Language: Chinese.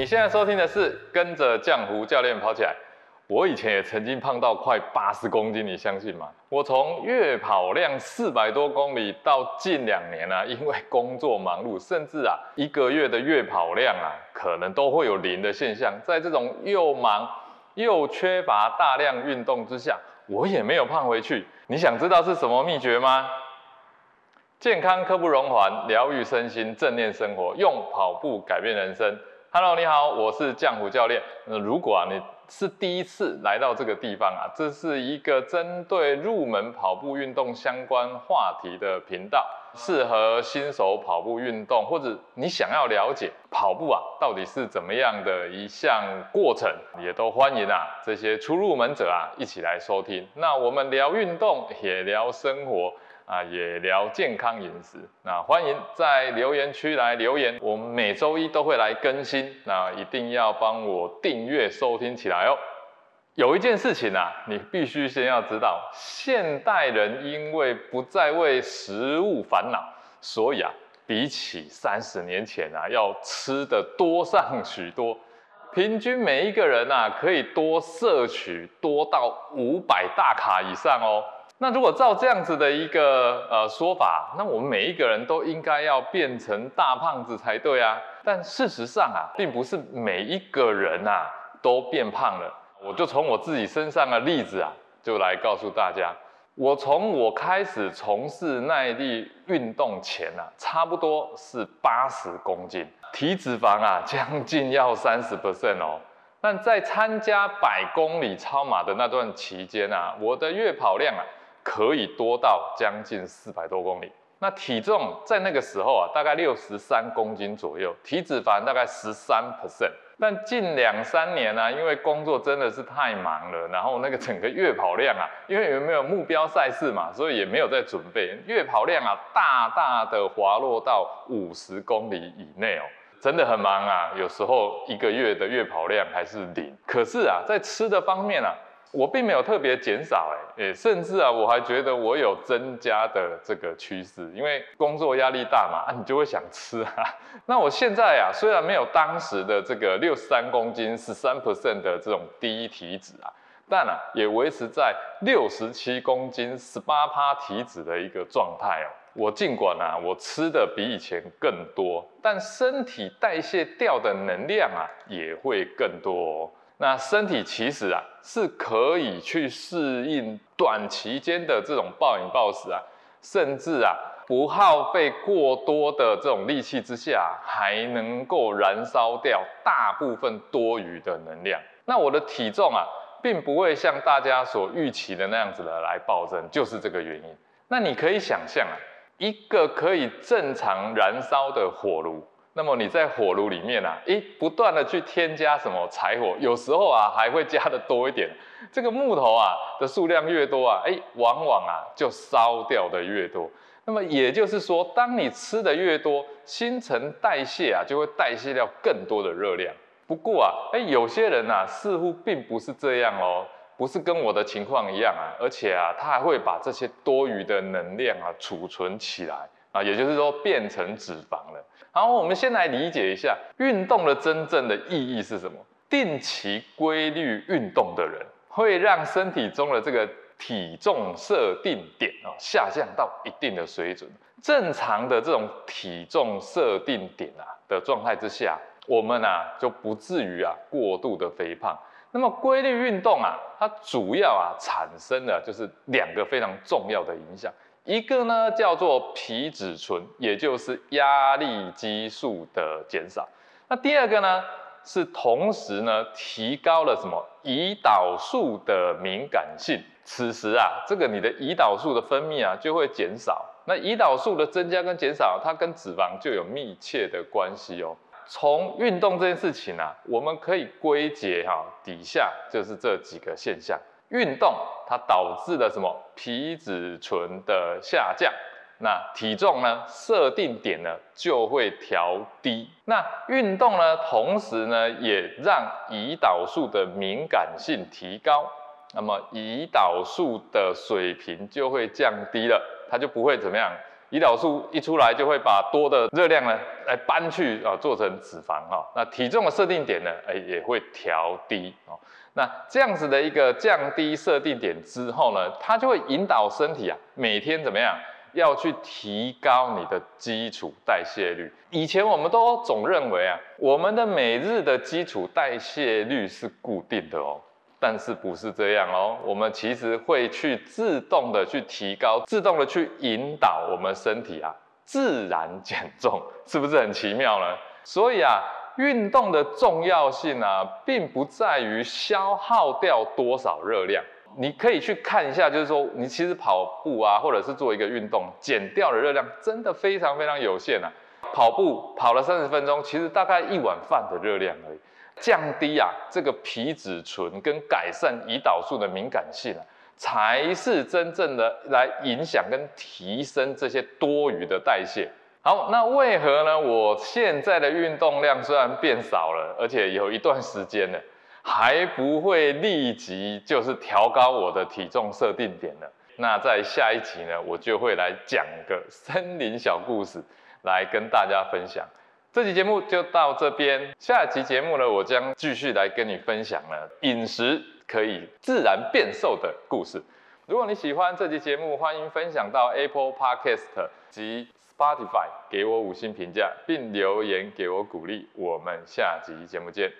你现在收听的是跟着浆糊教练跑起来。我以前也曾经胖到快八十公斤，你相信吗？我从月跑量四百多公里到近两年啊，因为工作忙碌，甚至啊一个月的月跑量啊，可能都会有零的现象。在这种又忙又缺乏大量运动之下，我也没有胖回去。你想知道是什么秘诀吗？健康刻不容缓，疗愈身心，正念生活，用跑步改变人生。Hello，你好，我是浆糊教练。那如果啊你是第一次来到这个地方啊，这是一个针对入门跑步运动相关话题的频道，适合新手跑步运动，或者你想要了解跑步啊到底是怎么样的一项过程，也都欢迎啊这些初入门者啊一起来收听。那我们聊运动，也聊生活。啊，也聊健康饮食，那欢迎在留言区来留言，我们每周一都会来更新，那一定要帮我订阅收听起来哦。有一件事情啊，你必须先要知道，现代人因为不再为食物烦恼，所以啊，比起三十年前啊，要吃的多上许多，平均每一个人啊，可以多摄取多到五百大卡以上哦。那如果照这样子的一个呃说法，那我们每一个人都应该要变成大胖子才对啊。但事实上啊，并不是每一个人啊都变胖了。我就从我自己身上的例子啊，就来告诉大家，我从我开始从事耐力运动前啊，差不多是八十公斤，体脂肪啊将近要三十 percent 哦。但在参加百公里超马的那段期间啊，我的月跑量啊。可以多到将近四百多公里，那体重在那个时候啊，大概六十三公斤左右，体脂肪大概十三 percent。但近两三年呢，因为工作真的是太忙了，然后那个整个月跑量啊，因为有没有目标赛事嘛，所以也没有在准备，月跑量啊，大大的滑落到五十公里以内哦，真的很忙啊，有时候一个月的月跑量还是零。可是啊，在吃的方面啊。我并没有特别减少，哎，诶，甚至啊，我还觉得我有增加的这个趋势，因为工作压力大嘛，啊，你就会想吃啊。那我现在啊，虽然没有当时的这个六十三公斤十三 percent 的这种低体脂啊，但啊，也维持在六十七公斤十八趴体脂的一个状态哦。我尽管啊，我吃的比以前更多，但身体代谢掉的能量啊，也会更多。那身体其实啊是可以去适应短期间的这种暴饮暴食啊，甚至啊不耗费过多的这种力气之下，还能够燃烧掉大部分多余的能量。那我的体重啊，并不会像大家所预期的那样子的来暴增，就是这个原因。那你可以想象啊，一个可以正常燃烧的火炉。那么你在火炉里面啊，诶，不断的去添加什么柴火，有时候啊还会加的多一点。这个木头啊的数量越多啊，诶，往往啊就烧掉的越多。那么也就是说，当你吃的越多，新陈代谢啊就会代谢掉更多的热量。不过啊，诶，有些人啊似乎并不是这样哦，不是跟我的情况一样啊，而且啊他还会把这些多余的能量啊储存起来。啊，也就是说变成脂肪了。好，我们先来理解一下运动的真正的意义是什么。定期规律运动的人，会让身体中的这个体重设定点啊下降到一定的水准。正常的这种体重设定点啊的状态之下，我们啊就不至于啊过度的肥胖。那么规律运动啊，它主要啊产生的就是两个非常重要的影响。一个呢叫做皮质醇，也就是压力激素的减少。那第二个呢是同时呢提高了什么胰岛素的敏感性。此时啊，这个你的胰岛素的分泌啊就会减少。那胰岛素的增加跟减少，它跟脂肪就有密切的关系哦。从运动这件事情啊，我们可以归结哈底下就是这几个现象。运动它导致了什么？皮质醇的下降，那体重呢设定点呢就会调低。那运动呢同时呢也让胰岛素的敏感性提高，那么胰岛素的水平就会降低了，它就不会怎么样。胰岛素一出来就会把多的热量呢来搬去啊做成脂肪哈，那体重的设定点呢，哎也会调低哦。那这样子的一个降低设定点之后呢，它就会引导身体啊每天怎么样要去提高你的基础代谢率。以前我们都总认为啊，我们的每日的基础代谢率是固定的哦。但是不是这样哦？我们其实会去自动的去提高，自动的去引导我们身体啊，自然减重，是不是很奇妙呢？所以啊，运动的重要性啊，并不在于消耗掉多少热量。你可以去看一下，就是说，你其实跑步啊，或者是做一个运动，减掉的热量真的非常非常有限啊。跑步跑了三十分钟，其实大概一碗饭的热量而已。降低啊这个皮质醇跟改善胰岛素的敏感性啊，才是真正的来影响跟提升这些多余的代谢。好，那为何呢？我现在的运动量虽然变少了，而且有一段时间了，还不会立即就是调高我的体重设定点呢？那在下一集呢，我就会来讲个森林小故事，来跟大家分享。这期节目就到这边，下一期节目呢，我将继续来跟你分享了饮食可以自然变瘦的故事。如果你喜欢这期节目，欢迎分享到 Apple Podcast 及 Spotify，给我五星评价，并留言给我鼓励。我们下集节目见。